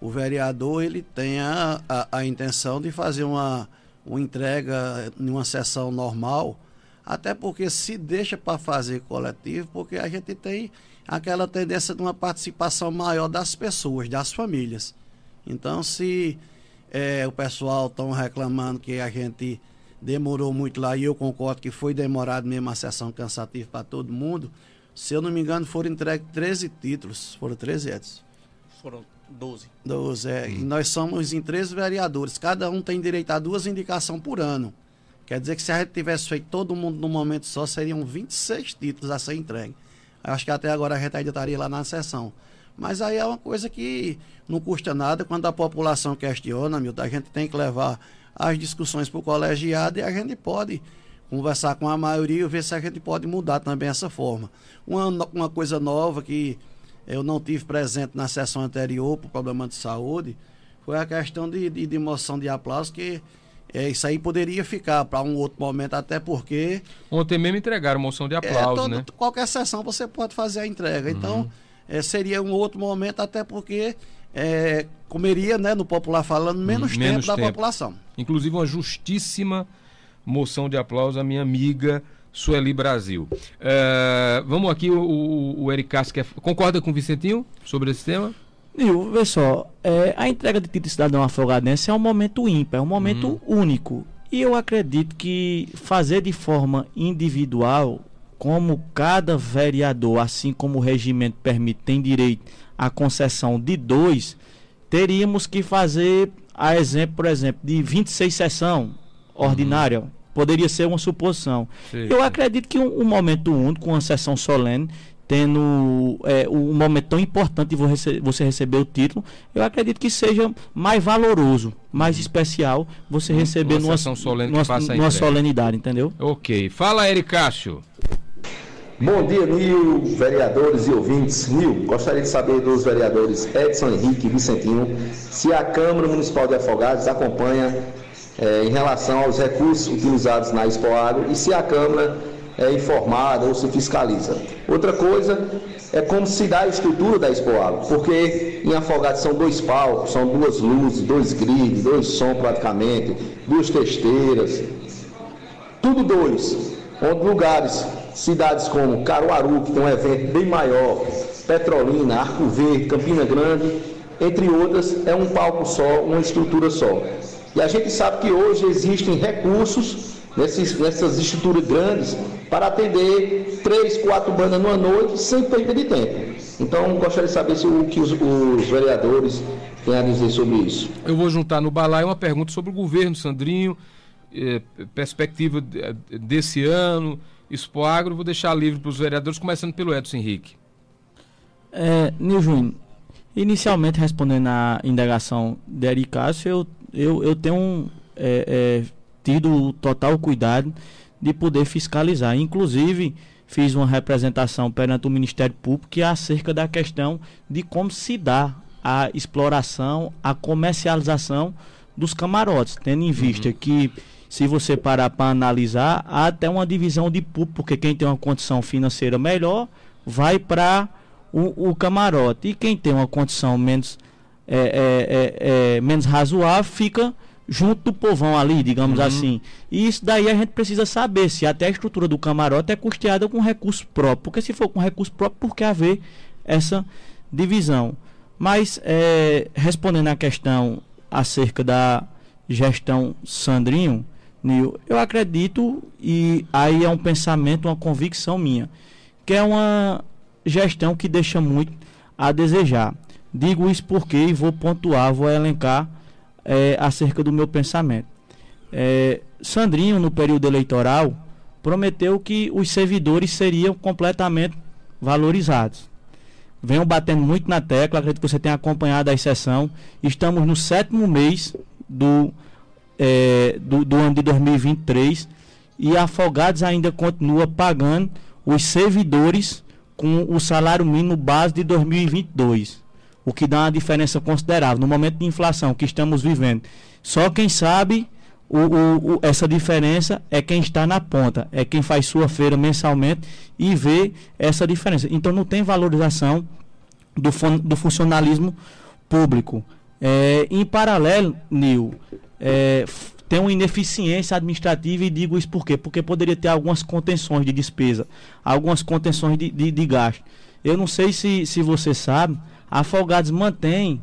o vereador ele tenha a, a intenção de fazer uma, uma entrega em uma sessão normal, até porque se deixa para fazer coletivo, porque a gente tem aquela tendência de uma participação maior das pessoas, das famílias. Então, se é, o pessoal estão reclamando que a gente demorou muito lá, e eu concordo que foi demorado mesmo a sessão cansativa para todo mundo, se eu não me engano, foram entregues 13 títulos. Foram 13, Edson? Foram 12. 12, é. Hum. E nós somos em 13 vereadores. Cada um tem direito a duas indicações por ano. Quer dizer que se a gente tivesse feito todo mundo num momento só, seriam 26 títulos a ser entregue. Acho que até agora a gente ainda estaria lá na sessão. Mas aí é uma coisa que não custa nada. Quando a população questiona, Milton, a gente tem que levar as discussões para o colegiado e a gente pode conversar com a maioria e ver se a gente pode mudar também essa forma. Uma, uma coisa nova que eu não tive presente na sessão anterior por problema de saúde foi a questão de, de, de moção de aplauso que é, isso aí poderia ficar para um outro momento, até porque. Ontem mesmo entregaram moção de aplauso, é, todo, né? Qualquer sessão você pode fazer a entrega. Então, uhum. é, seria um outro momento, até porque é, comeria, né, no popular falando, menos, hum, menos tempo, tempo da população. Inclusive, uma justíssima moção de aplauso à minha amiga Sueli Brasil. É, vamos aqui, o, o, o Eric Castro quer, concorda com o Vicentinho sobre esse tema? Nil, vê só, é, a entrega de título de cidadão afogadense é um momento ímpar, é um momento uhum. único. E eu acredito que fazer de forma individual, como cada vereador, assim como o regimento permite, tem direito à concessão de dois, teríamos que fazer, a exemplo, por exemplo, de 26 sessão ordinária. Uhum. Poderia ser uma suposição. Sim. Eu acredito que um, um momento único, uma sessão solene, tendo é, um momento tão importante de você receber o título, eu acredito que seja mais valoroso, mais especial você receber uma numa, solene numa, numa solenidade, entendeu? Ok. Fala, Eric Cássio. Bom dia, Nil, vereadores e ouvintes. Nil, gostaria de saber dos vereadores Edson Henrique e Vicentinho se a Câmara Municipal de Afogados acompanha é, em relação aos recursos utilizados na Expo Agro e se a Câmara é informada ou se fiscaliza. Outra coisa é como se dá a estrutura da Expo Agro, porque em Afogados são dois palcos, são duas luzes, dois grids, dois sons praticamente, duas testeiras, tudo dois, onde lugares, cidades como Caruaru, que tem um evento bem maior, Petrolina, Arco Verde, Campina Grande, entre outras, é um palco só, uma estrutura só. E a gente sabe que hoje existem recursos nesses, nessas estruturas grandes para atender três, quatro bandas numa noite sem perda de tempo. Então, gostaria de saber se, o que os, os vereadores têm a dizer sobre isso. Eu vou juntar no balaio uma pergunta sobre o governo, Sandrinho, eh, perspectiva desse ano, Expo Agro, vou deixar livre para os vereadores, começando pelo Edson Henrique. É, inicialmente respondendo à indagação de Ericácio, eu, eu, eu tenho é, é, tido total cuidado de poder fiscalizar. Inclusive, fiz uma representação perante o Ministério Público que é acerca da questão de como se dá a exploração, a comercialização dos camarotes, tendo em vista uhum. que se você parar para analisar, há até uma divisão de público, porque quem tem uma condição financeira melhor vai para o, o, camarote e quem tem uma condição menos é, é, é, é menos razoável fica junto do povão ali, digamos uhum. assim. E isso daí a gente precisa saber se até a estrutura do camarote é custeada com recurso próprio. Porque se for com recurso próprio, por que haver essa divisão? Mas, é, respondendo à questão acerca da gestão Sandrinho, Nil, eu acredito, e aí é um pensamento, uma convicção minha, que é uma gestão que deixa muito a desejar. Digo isso porque, vou pontuar, vou elencar é, acerca do meu pensamento. É, Sandrinho, no período eleitoral, prometeu que os servidores seriam completamente valorizados. Venho batendo muito na tecla, acredito que você tenha acompanhado a sessão. Estamos no sétimo mês do, é, do, do ano de 2023 e Afogados ainda continua pagando os servidores com o salário mínimo base de 2022 o que dá uma diferença considerável no momento de inflação que estamos vivendo. Só quem sabe o, o, o, essa diferença é quem está na ponta, é quem faz sua feira mensalmente e vê essa diferença. Então não tem valorização do, do funcionalismo público. É, em paralelo, Nil, é, tem uma ineficiência administrativa e digo isso por quê? Porque poderia ter algumas contenções de despesa, algumas contenções de, de, de gasto. Eu não sei se, se você sabe, a Afogados mantém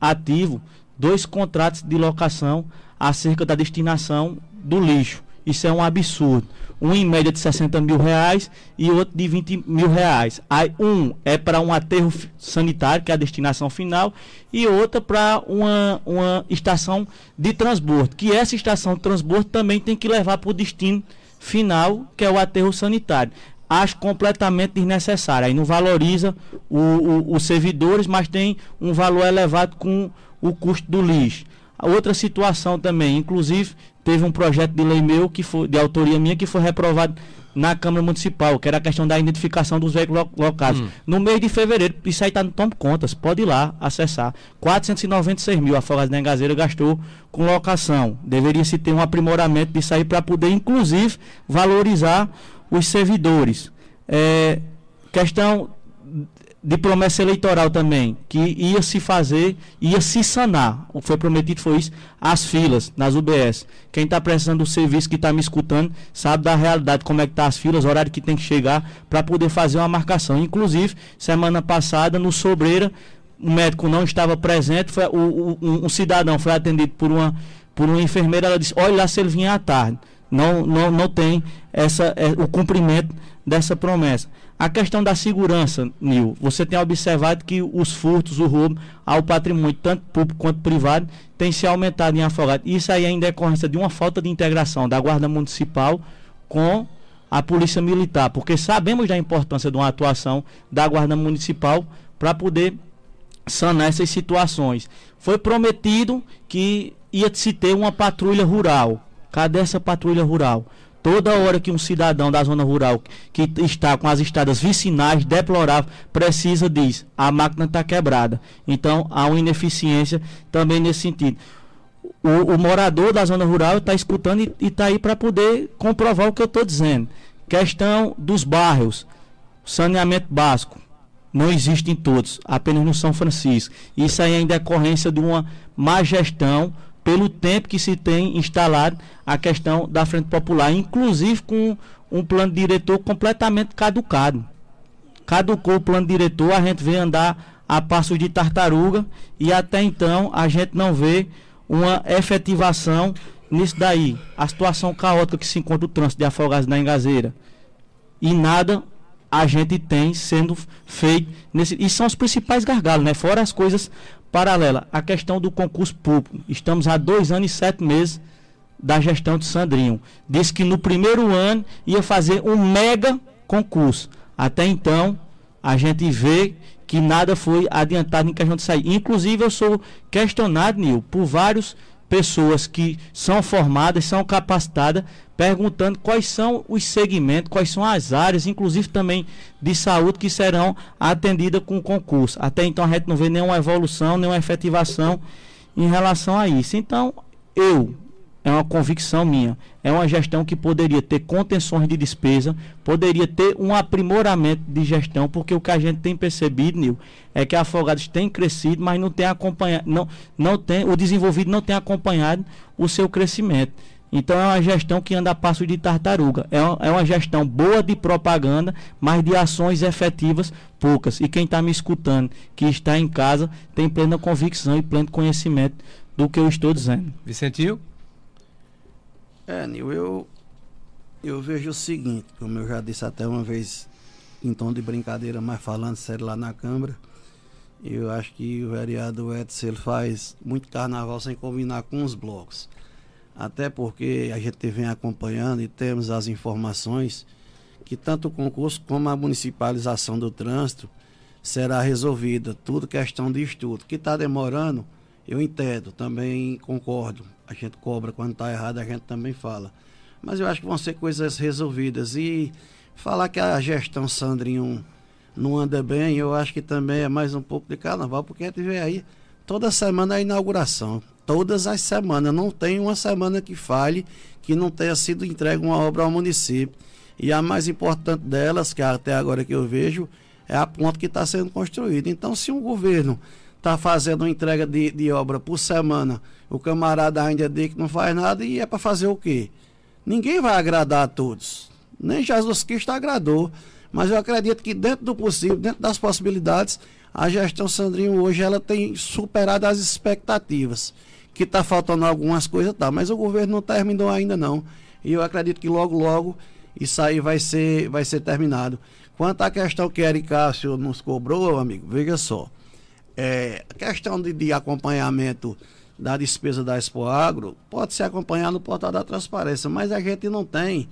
ativo dois contratos de locação acerca da destinação do lixo. Isso é um absurdo. Um em média de 60 mil reais e outro de 20 mil reais. Aí um é para um aterro sanitário, que é a destinação final, e outra para uma, uma estação de transbordo, que essa estação de transbordo também tem que levar para o destino final, que é o aterro sanitário acho completamente desnecessário. Aí não valoriza o, o, os servidores, mas tem um valor elevado com o custo do lixo. A outra situação também, inclusive, teve um projeto de lei meu, que foi, de autoria minha, que foi reprovado na Câmara Municipal, que era a questão da identificação dos veículos locais. Hum. No mês de fevereiro, isso aí está no Tom Contas, pode ir lá acessar. 496 mil a Fogas da Engazeira gastou com locação. Deveria se ter um aprimoramento disso aí para poder, inclusive, valorizar os servidores. É, questão de promessa eleitoral também, que ia se fazer, ia se sanar. O que foi prometido foi isso, as filas nas UBS. Quem está precisando do serviço, que está me escutando, sabe da realidade, como é que tá as filas, horário que tem que chegar para poder fazer uma marcação. Inclusive, semana passada, no Sobreira, o médico não estava presente, foi, o, o um, um cidadão foi atendido por uma, por uma enfermeira, ela disse, olha lá se ele vinha à tarde não, não, não tem essa, é, o cumprimento dessa promessa. A questão da segurança, Nil, você tem observado que os furtos, o roubo ao patrimônio, tanto público quanto privado, tem se aumentado em Afogado. Isso aí ainda é decorrência de uma falta de integração da Guarda Municipal com a Polícia Militar, porque sabemos da importância de uma atuação da Guarda Municipal para poder sanar essas situações. Foi prometido que ia se ter uma patrulha rural. Cadê essa patrulha rural? Toda hora que um cidadão da zona rural que está com as estradas vicinais deploráveis precisa diz, a máquina está quebrada. Então há uma ineficiência também nesse sentido. O, o morador da zona rural está escutando e está aí para poder comprovar o que eu estou dizendo. Questão dos bairros, saneamento básico não existe em todos, apenas no São Francisco. Isso aí é em decorrência de uma má gestão pelo tempo que se tem instalado a questão da Frente Popular, inclusive com um plano diretor completamente caducado. Caducou o plano diretor, a gente vê andar a passos de tartaruga e até então a gente não vê uma efetivação nisso daí. A situação caótica que se encontra o trânsito de afogados na Engazeira. E nada a gente tem sendo feito nesse e são os principais gargalos, né? Fora as coisas paralelas, a questão do concurso público. Estamos há dois anos e sete meses da gestão de Sandrinho. Disse que no primeiro ano ia fazer um mega concurso. Até então, a gente vê que nada foi adiantado em questão de sair. Inclusive, eu sou questionado, Nil, por várias pessoas que são formadas, são capacitadas perguntando quais são os segmentos, quais são as áreas, inclusive também de saúde, que serão atendidas com o concurso. Até então a gente não vê nenhuma evolução, nenhuma efetivação em relação a isso. Então, eu, é uma convicção minha, é uma gestão que poderia ter contenções de despesa, poderia ter um aprimoramento de gestão, porque o que a gente tem percebido, Nil, é que a Afogados tem crescido, mas não tem acompanhado, não, não tem, o desenvolvido não tem acompanhado o seu crescimento. Então é uma gestão que anda a passo de tartaruga. É uma, é uma gestão boa de propaganda, mas de ações efetivas poucas. E quem está me escutando, que está em casa, tem plena convicção e pleno conhecimento do que eu estou dizendo. Vicentinho? É, Nil, eu, eu vejo o seguinte, como eu já disse até uma vez em tom de brincadeira, mas falando sério lá na Câmara, eu acho que o vereador Edson ele faz muito carnaval sem combinar com os blocos até porque a gente vem acompanhando e temos as informações que tanto o concurso como a municipalização do trânsito será resolvida, tudo questão de estudo. Que está demorando, eu entendo, também concordo. A gente cobra quando está errado, a gente também fala. Mas eu acho que vão ser coisas resolvidas. E falar que a gestão Sandrinho não anda bem, eu acho que também é mais um pouco de carnaval, porque a gente vê aí toda semana a inauguração todas as semanas. Não tem uma semana que fale que não tenha sido entregue uma obra ao município. E a mais importante delas, que até agora que eu vejo, é a ponte que está sendo construída. Então, se um governo está fazendo uma entrega de, de obra por semana, o camarada ainda diz que não faz nada e é para fazer o quê? Ninguém vai agradar a todos. Nem Jesus Cristo agradou. Mas eu acredito que dentro do possível, dentro das possibilidades, a gestão Sandrinho hoje ela tem superado as expectativas que está faltando algumas coisas, tá, mas o governo não terminou ainda não. E eu acredito que logo, logo isso aí vai ser, vai ser terminado. Quanto à questão que Eric Cássio nos cobrou, amigo, veja só. É, a questão de, de acompanhamento da despesa da Expo Agro pode ser acompanhado no portal da transparência, mas a gente não tem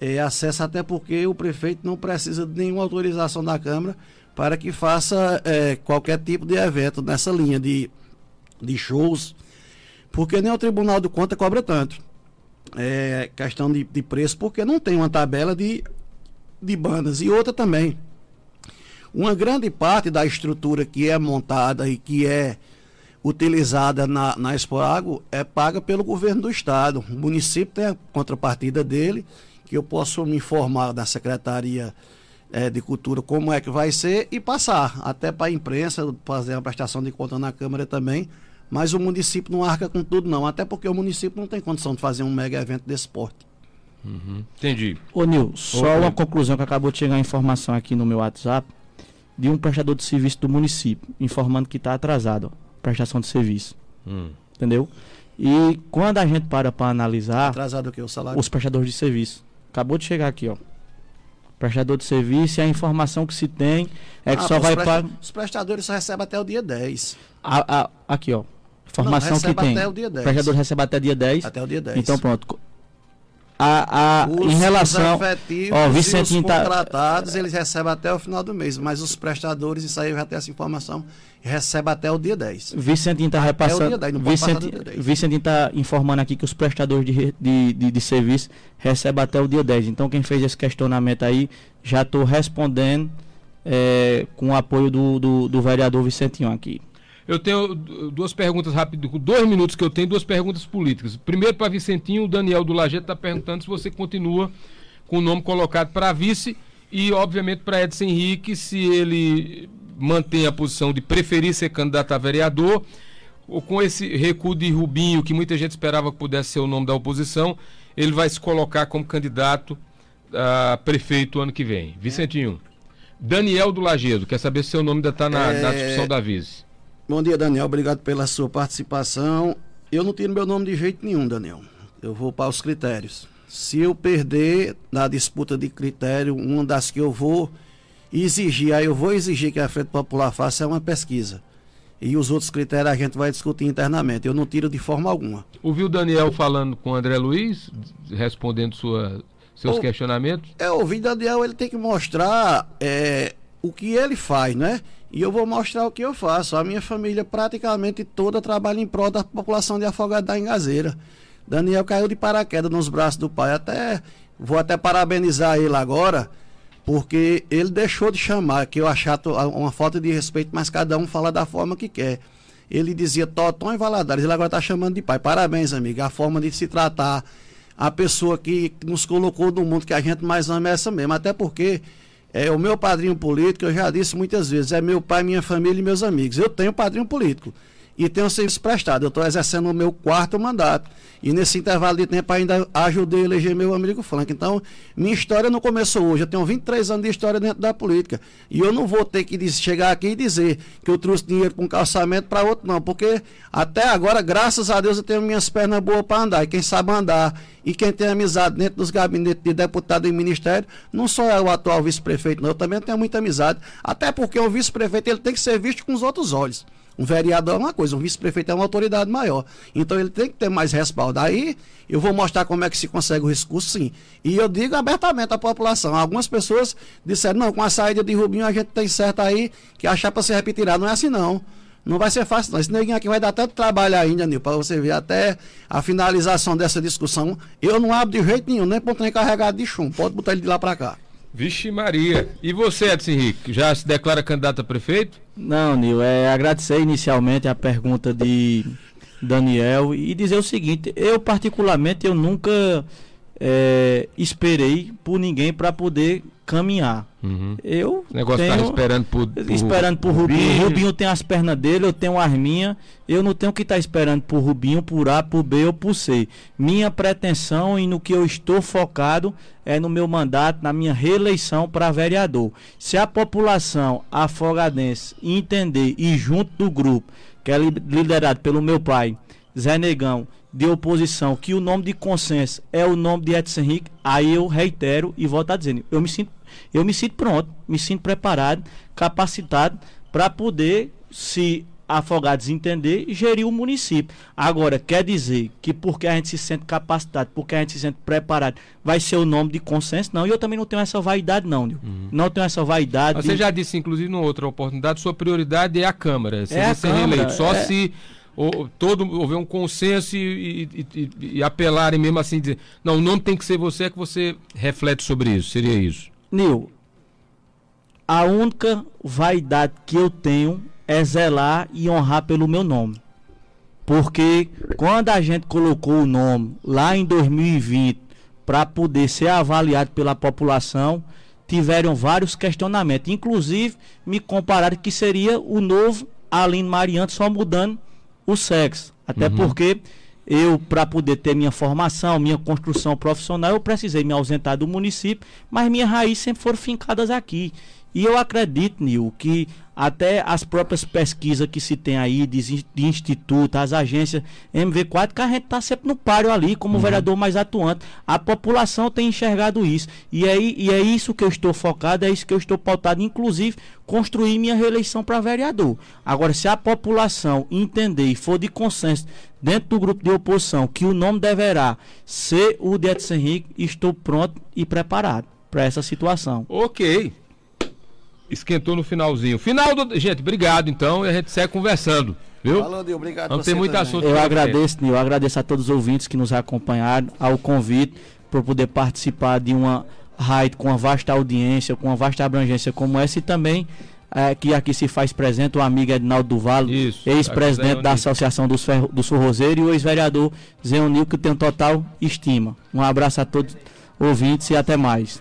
é, acesso, até porque o prefeito não precisa de nenhuma autorização da Câmara para que faça é, qualquer tipo de evento nessa linha de, de shows, porque nem o Tribunal do Conta cobra tanto. É questão de, de preço, porque não tem uma tabela de, de bandas. E outra também. Uma grande parte da estrutura que é montada e que é utilizada na, na Expoago é paga pelo governo do estado. O município tem a contrapartida dele, que eu posso me informar da Secretaria é, de Cultura como é que vai ser e passar até para a imprensa, fazer uma prestação de conta na Câmara também, mas o município não arca com tudo, não. Até porque o município não tem condição de fazer um mega evento desse porte. Uhum. Entendi. Ô, Nil, só uma conclusão que acabou de chegar a informação aqui no meu WhatsApp de um prestador de serviço do município, informando que está atrasado, ó, prestação de serviço. Hum. Entendeu? E quando a gente para para analisar. Atrasado o que? O salário? Os prestadores de serviço. Acabou de chegar aqui, ó. Prestador de serviço e a informação que se tem é que Ah, só vai presta- pagar. Os prestadores só recebem até o dia 10. A- a- aqui, ó. Informação Não, que tem. até o dia 10. Prestador recebe até dia 10. Até o dia 10. Então pronto. A, a, Os, em relação. os Ó, e os Vicentinho tá- contratados, eles recebem até o final do mês. Mas os prestadores, isso aí eu já tenho essa informação, recebe até o dia 10. Vicentinho está o repassando. dia 10, não pode passar do Vicentinho, dia 10. Vicentinho está informando aqui que os prestadores de, de, de, de serviço recebem até o dia 10. Então, quem fez esse questionamento aí, já estou respondendo é, com o apoio do, do, do vereador Vicentinho aqui. Eu tenho du- duas perguntas rápidas, com dois minutos que eu tenho, duas perguntas políticas. Primeiro para Vicentinho, o Daniel do Lajeto está perguntando se você continua com o nome colocado para vice e, obviamente, para Edson Henrique, se ele mantém a posição de preferir ser candidato a vereador, ou com esse recuo de Rubinho, que muita gente esperava que pudesse ser o nome da oposição, ele vai se colocar como candidato a prefeito ano que vem. Vicentinho. Daniel do Lagedo, quer saber se seu nome ainda está na, na É, discussão da vice. Bom dia, Daniel. Obrigado pela sua participação. Eu não tiro meu nome de jeito nenhum, Daniel. Eu vou para os critérios. Se eu perder na disputa de critério, uma das que eu vou exigir, aí eu vou exigir que a Frente Popular faça é uma pesquisa. E os outros critérios a gente vai discutir internamente. Eu não tiro de forma alguma. Ouviu o Daniel falando com o André Luiz, respondendo sua, seus Ô, questionamentos? É, o vídeo Daniel ele tem que mostrar é, o que ele faz, né? E eu vou mostrar o que eu faço. A minha família praticamente toda trabalha em prol da população de Afogado da Engazeira. Daniel caiu de paraquedas nos braços do pai. Até vou até parabenizar ele agora, porque ele deixou de chamar, que eu achar to- uma falta de respeito, mas cada um fala da forma que quer. Ele dizia Toton e Valadares, ele agora está chamando de pai. Parabéns, amigo. A forma de se tratar a pessoa que nos colocou no mundo que a gente mais ama é essa mesmo. Até porque é o meu padrinho político, eu já disse muitas vezes, é meu pai, minha família e meus amigos. Eu tenho padrinho político e tenho serviço prestado. Eu estou exercendo o meu quarto mandato. E nesse intervalo de tempo ainda ajudei a eleger meu amigo Frank. Então, minha história não começou hoje. Eu tenho 23 anos de história dentro da política. E eu não vou ter que chegar aqui e dizer que eu trouxe dinheiro para um calçamento para outro, não. Porque até agora, graças a Deus, eu tenho minhas pernas boas para andar. E quem sabe andar e quem tem amizade dentro dos gabinetes de deputado e ministério, não só é o atual vice-prefeito, não. Eu também tenho muita amizade. Até porque o vice-prefeito ele tem que ser visto com os outros olhos. Um vereador é uma coisa, um vice-prefeito é uma autoridade maior. Então ele tem que ter mais respaldo. Aí eu vou mostrar como é que se consegue o recurso, sim. E eu digo abertamente à população. Algumas pessoas disseram, não, com a saída de Rubinho a gente tem certo aí que a chapa se repetirá. Não é assim não. Não vai ser fácil, não. Esse neguinho aqui vai dar tanto trabalho ainda, Nil, para você ver até a finalização dessa discussão. Eu não abro de jeito nenhum, nem um trem carregado de chumbo. Pode botar ele de lá para cá. Vixe Maria. E você, Edson Henrique, já se declara candidato a prefeito? Não, Nil, é agradecer inicialmente a pergunta de Daniel e dizer o seguinte, eu particularmente eu nunca é, esperei por ninguém para poder caminhar. Uhum. Eu O negócio tenho, tá esperando por, por esperando por Rubinho. Rubinho tem as pernas dele, eu tenho as minhas. Eu não tenho que estar esperando por Rubinho, por A, por B ou por C. Minha pretensão e no que eu estou focado é no meu mandato, na minha reeleição para vereador. Se a população afogadense entender e junto do grupo, que é li- liderado pelo meu pai, Zé Negão, de oposição, que o nome de consenso é o nome de Edson Henrique, aí eu reitero e volto a dizer, eu me sinto, eu me sinto pronto, me sinto preparado, capacitado para poder, se Afogados entender, gerir o município. Agora, quer dizer que porque a gente se sente capacitado, porque a gente se sente preparado, vai ser o nome de consenso? Não, e eu também não tenho essa vaidade, não, Nil. Não tenho essa vaidade. Você de- já disse, inclusive, numa outra oportunidade, sua prioridade é a Câmara. A ser Câmara, reeleito. Só é. se o- todo, houver um consenso e, e- e- e apelarem mesmo assim, dizer, não, o nome tem que ser você, é que você reflete sobre isso. Seria isso. Nil, a única vaidade que eu tenho é zelar e honrar pelo meu nome. Porque quando a gente colocou o nome lá em 2020 para poder ser avaliado pela população, tiveram vários questionamentos. Inclusive, me compararam que seria o novo Aline Mariante só mudando o sexo. Até porque eu, para poder ter minha formação, minha construção profissional, eu precisei me ausentar do município, mas minhas raízes sempre foram fincadas aqui. E eu acredito, Nil, que até as próprias pesquisas que se tem aí de, de instituto, as agências MV4, que a gente está sempre no páreo ali, como uhum. vereador mais atuante. A população tem enxergado isso. E, aí, e é isso que eu estou focado, é isso que eu estou pautado, inclusive construir minha reeleição para vereador. Agora, se a população entender e for de consenso dentro do grupo de oposição que o nome deverá ser o de Edson Henrique, estou pronto e preparado para essa situação. Ok esquentou no finalzinho. Final do. Gente, obrigado então e a gente segue conversando. Viu? Falou, Dio, obrigado. Não tem muito assunto. Eu agradeço, Nil, agradeço a todos os ouvintes que nos acompanharam, ao convite por poder participar de uma raid com uma vasta audiência, com uma vasta abrangência como essa e também é, que aqui se faz presente o amigo Edinaldo Duval, ex-presidente da Associação dos, Ferro, dos Forrozeiros e o ex-vereador Zé Unil, que tem total estima. Um abraço a todos ouvintes e até mais.